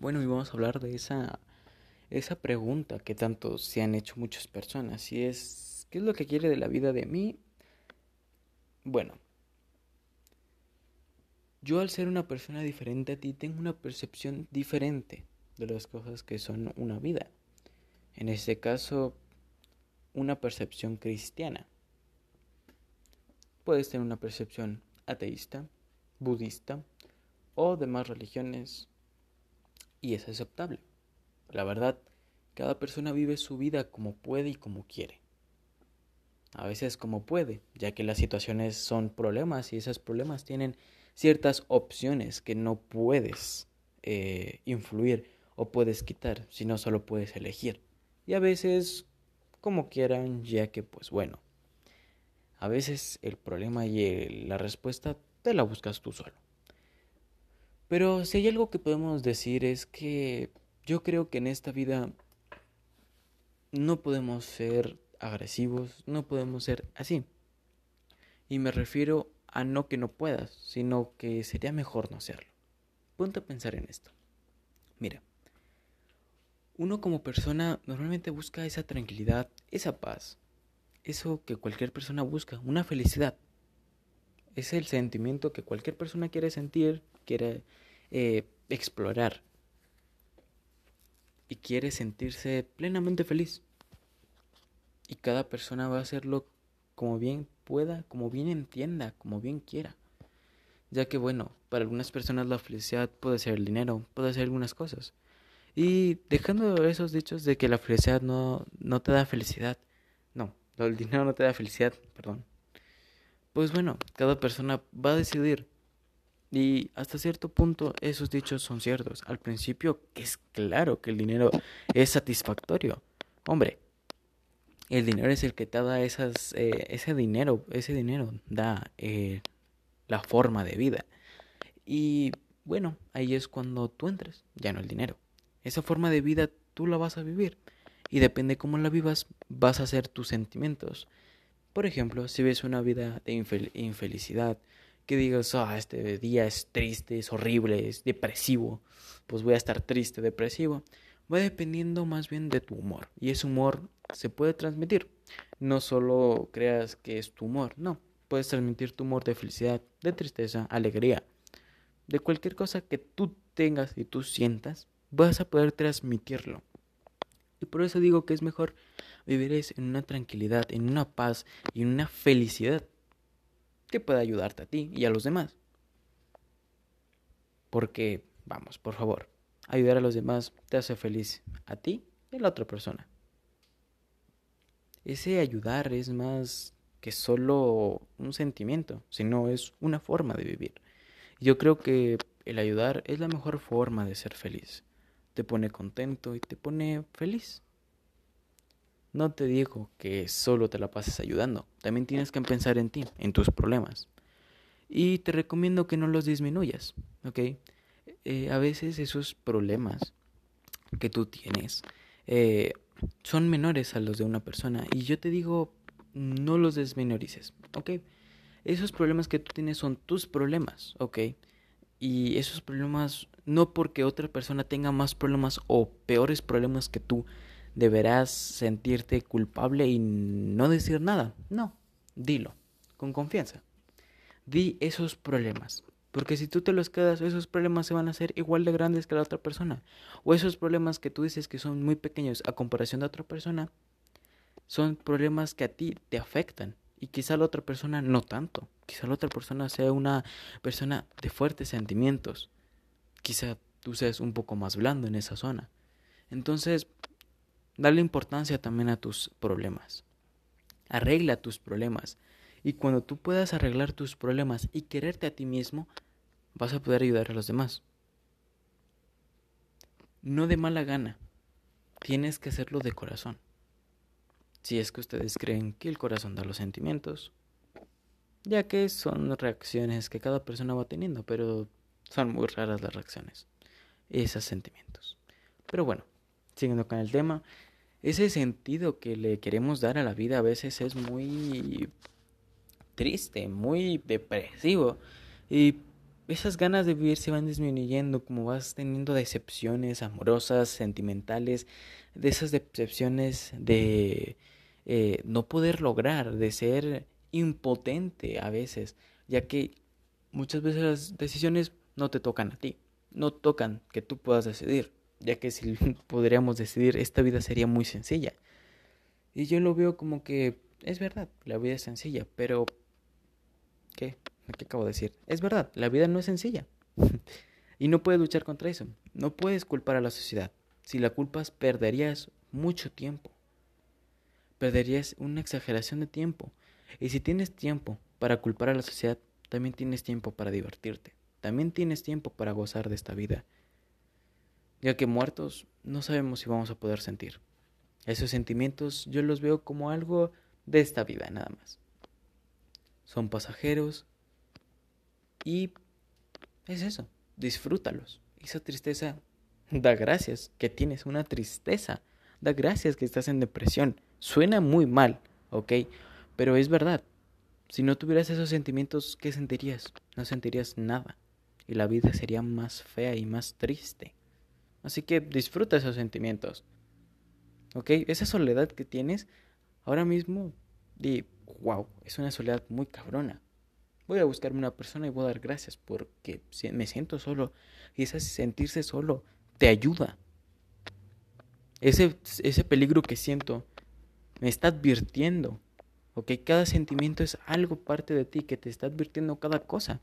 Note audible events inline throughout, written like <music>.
Bueno, y vamos a hablar de esa, esa pregunta que tanto se han hecho muchas personas. Y es, ¿qué es lo que quiere de la vida de mí? Bueno, yo al ser una persona diferente a ti tengo una percepción diferente de las cosas que son una vida. En este caso, una percepción cristiana. Puedes tener una percepción ateísta, budista o demás religiones y es aceptable. La verdad, cada persona vive su vida como puede y como quiere. A veces como puede, ya que las situaciones son problemas y esos problemas tienen ciertas opciones que no puedes eh, influir o puedes quitar, sino solo puedes elegir. Y a veces como quieran, ya que pues bueno, a veces el problema y la respuesta te la buscas tú solo. Pero si hay algo que podemos decir es que yo creo que en esta vida no podemos ser agresivos, no podemos ser así. Y me refiero a no que no puedas, sino que sería mejor no hacerlo. Ponte a pensar en esto. Mira, uno como persona normalmente busca esa tranquilidad, esa paz, eso que cualquier persona busca, una felicidad. Es el sentimiento que cualquier persona quiere sentir, quiere eh, explorar y quiere sentirse plenamente feliz. Y cada persona va a hacerlo como bien pueda, como bien entienda, como bien quiera. Ya que bueno, para algunas personas la felicidad puede ser el dinero, puede ser algunas cosas. Y dejando esos dichos de que la felicidad no, no te da felicidad. No, el dinero no te da felicidad, perdón. Pues bueno, cada persona va a decidir y hasta cierto punto esos dichos son ciertos. Al principio que es claro que el dinero es satisfactorio. Hombre, el dinero es el que te da esas, eh, ese dinero, ese dinero da eh, la forma de vida. Y bueno, ahí es cuando tú entres, ya no el dinero. Esa forma de vida tú la vas a vivir. Y depende cómo la vivas, vas a hacer tus sentimientos. Por ejemplo, si ves una vida de infelicidad, que digas, ah, este día es triste, es horrible, es depresivo, pues voy a estar triste, depresivo. Va dependiendo más bien de tu humor. Y ese humor se puede transmitir. No solo creas que es tu humor, no. Puedes transmitir tu humor de felicidad, de tristeza, alegría. De cualquier cosa que tú tengas y tú sientas, vas a poder transmitirlo. Y por eso digo que es mejor vivir en una tranquilidad, en una paz y en una felicidad que pueda ayudarte a ti y a los demás. Porque, vamos, por favor, ayudar a los demás te hace feliz a ti y a la otra persona. Ese ayudar es más que solo un sentimiento, sino es una forma de vivir. Yo creo que el ayudar es la mejor forma de ser feliz. Te pone contento y te pone feliz. No te digo que solo te la pases ayudando, también tienes que pensar en ti, en tus problemas. Y te recomiendo que no los disminuyas, ¿ok? Eh, a veces esos problemas que tú tienes eh, son menores a los de una persona y yo te digo, no los desminorices, ¿ok? Esos problemas que tú tienes son tus problemas, ¿ok? Y esos problemas, no porque otra persona tenga más problemas o peores problemas que tú, deberás sentirte culpable y no decir nada. No, dilo, con confianza. Di esos problemas. Porque si tú te los quedas, esos problemas se van a hacer igual de grandes que la otra persona. O esos problemas que tú dices que son muy pequeños a comparación de otra persona, son problemas que a ti te afectan. Y quizá la otra persona no tanto. Quizá la otra persona sea una persona de fuertes sentimientos. Quizá tú seas un poco más blando en esa zona. Entonces, Dale importancia también a tus problemas. Arregla tus problemas. Y cuando tú puedas arreglar tus problemas y quererte a ti mismo, vas a poder ayudar a los demás. No de mala gana. Tienes que hacerlo de corazón. Si es que ustedes creen que el corazón da los sentimientos, ya que son reacciones que cada persona va teniendo, pero son muy raras las reacciones, esos sentimientos. Pero bueno, siguiendo con el tema, ese sentido que le queremos dar a la vida a veces es muy triste, muy depresivo. Y esas ganas de vivir se van disminuyendo, como vas teniendo decepciones amorosas, sentimentales, de esas decepciones de eh, no poder lograr, de ser impotente a veces, ya que muchas veces las decisiones no te tocan a ti, no tocan que tú puedas decidir, ya que si <laughs> podríamos decidir, esta vida sería muy sencilla. Y yo lo veo como que es verdad, la vida es sencilla, pero ¿qué? ¿Qué acabo de decir? Es verdad, la vida no es sencilla. <laughs> y no puedes luchar contra eso. No puedes culpar a la sociedad. Si la culpas, perderías mucho tiempo. Perderías una exageración de tiempo. Y si tienes tiempo para culpar a la sociedad, también tienes tiempo para divertirte. También tienes tiempo para gozar de esta vida. Ya que muertos no sabemos si vamos a poder sentir. Esos sentimientos yo los veo como algo de esta vida nada más. Son pasajeros y es eso, disfrútalos. Esa tristeza, da gracias que tienes una tristeza, da gracias que estás en depresión. Suena muy mal, ¿ok? Pero es verdad. Si no tuvieras esos sentimientos, ¿qué sentirías? No sentirías nada. Y la vida sería más fea y más triste. Así que disfruta esos sentimientos. ¿Ok? Esa soledad que tienes, ahora mismo, di, wow, es una soledad muy cabrona. Voy a buscarme una persona y voy a dar gracias porque me siento solo. Y ese sentirse solo te ayuda. Ese, ese peligro que siento me está advirtiendo. ¿Ok? Cada sentimiento es algo parte de ti que te está advirtiendo cada cosa.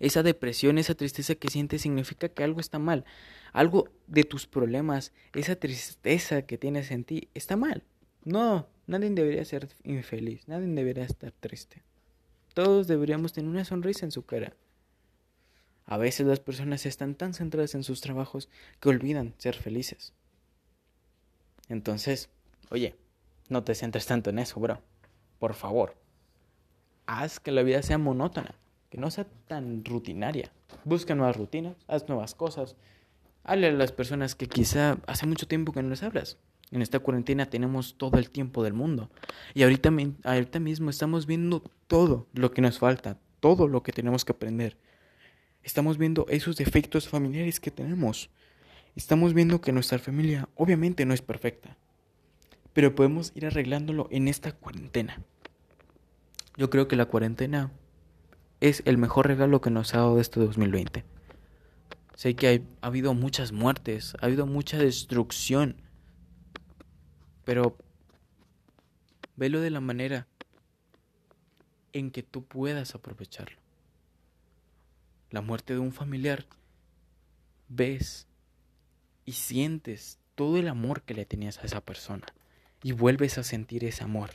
Esa depresión, esa tristeza que sientes significa que algo está mal. Algo de tus problemas, esa tristeza que tienes en ti, está mal. No, nadie debería ser infeliz, nadie debería estar triste. Todos deberíamos tener una sonrisa en su cara. A veces las personas están tan centradas en sus trabajos que olvidan ser felices. Entonces, oye, no te centres tanto en eso, bro. Por favor, haz que la vida sea monótona, que no sea tan rutinaria. Busca nuevas rutinas, haz nuevas cosas. Hable a las personas que quizá hace mucho tiempo que no les hablas. En esta cuarentena tenemos todo el tiempo del mundo. Y ahorita, mismo estamos viendo todo lo que nos falta, todo lo que tenemos que aprender. Estamos viendo esos defectos familiares que tenemos. Estamos viendo que nuestra familia obviamente no es perfecta. Pero podemos ir arreglándolo en esta cuarentena. Yo creo que la cuarentena es el mejor regalo que nos ha dado este 2020. Sé que ha habido muchas muertes, ha habido mucha destrucción pero velo de la manera en que tú puedas aprovecharlo. La muerte de un familiar, ves y sientes todo el amor que le tenías a esa persona y vuelves a sentir ese amor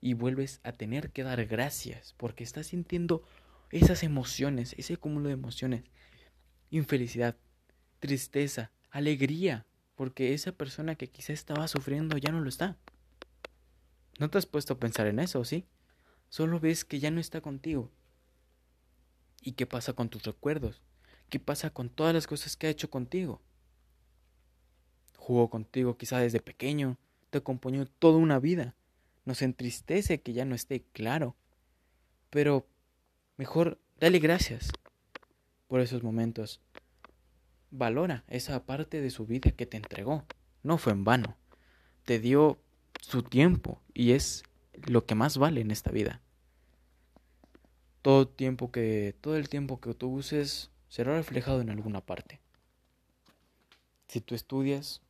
y vuelves a tener que dar gracias porque estás sintiendo esas emociones, ese cúmulo de emociones, infelicidad, tristeza, alegría, porque esa persona que quizá estaba sufriendo ya no lo está. ¿No te has puesto a pensar en eso, sí? Solo ves que ya no está contigo. ¿Y qué pasa con tus recuerdos? ¿Qué pasa con todas las cosas que ha hecho contigo? Jugó contigo quizá desde pequeño, te acompañó toda una vida. Nos entristece que ya no esté claro. Pero mejor dale gracias por esos momentos Valora esa parte de su vida que te entregó. No fue en vano. Te dio su tiempo y es lo que más vale en esta vida. Todo tiempo que todo el tiempo que tú uses será reflejado en alguna parte. Si tú estudias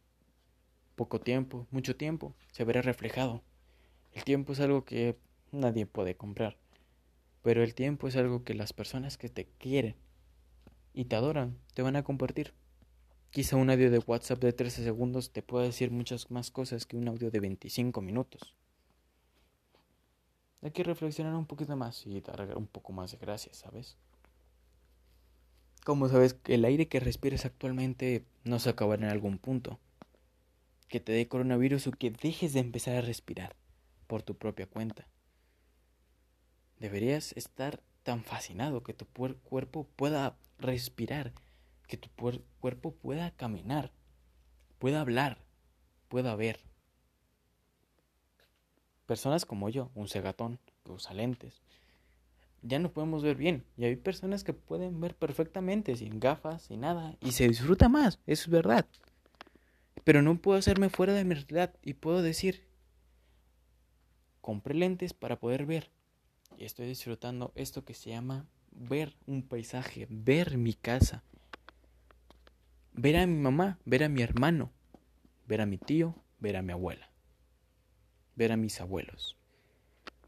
poco tiempo, mucho tiempo, se verá reflejado. El tiempo es algo que nadie puede comprar, pero el tiempo es algo que las personas que te quieren y te adoran, te van a compartir. Quizá un audio de WhatsApp de 13 segundos te pueda decir muchas más cosas que un audio de 25 minutos. Hay que reflexionar un poquito más y dar un poco más de gracias, ¿sabes? Como sabes, el aire que respiras actualmente no se acabará en algún punto. Que te dé coronavirus o que dejes de empezar a respirar por tu propia cuenta. Deberías estar tan fascinado que tu cuerpo pueda respirar, que tu cuerpo pueda caminar, pueda hablar, pueda ver. Personas como yo, un cegatón que usa lentes, ya no podemos ver bien. Y hay personas que pueden ver perfectamente, sin gafas, sin nada, y se disfruta más, eso es verdad. Pero no puedo hacerme fuera de mi realidad y puedo decir, compré lentes para poder ver. Y estoy disfrutando esto que se llama ver un paisaje, ver mi casa, ver a mi mamá, ver a mi hermano, ver a mi tío, ver a mi abuela, ver a mis abuelos,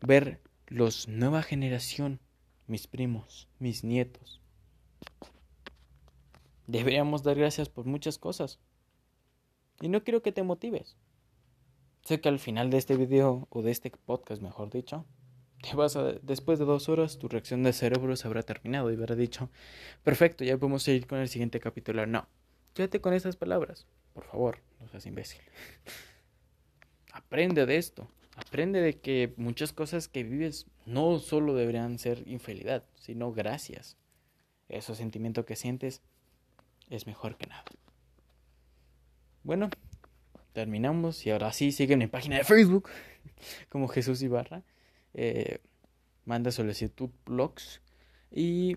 ver los nueva generación, mis primos, mis nietos. Deberíamos dar gracias por muchas cosas. Y no quiero que te motives. Sé que al final de este video, o de este podcast, mejor dicho, después de dos horas, tu reacción de cerebro se habrá terminado y habrá dicho, perfecto, ya podemos seguir con el siguiente capítulo. No, quédate con esas palabras, por favor, no seas imbécil. <laughs> Aprende de esto. Aprende de que muchas cosas que vives no solo deberían ser infidelidad, sino gracias. Ese sentimiento que sientes es mejor que nada. Bueno, terminamos y ahora sí sigue mi página de Facebook <laughs> como Jesús Ibarra. Eh, manda solicitud blogs y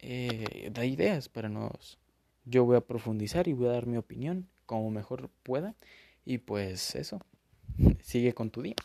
eh, da ideas para nos. Yo voy a profundizar y voy a dar mi opinión como mejor pueda. Y pues eso, sigue con tu día.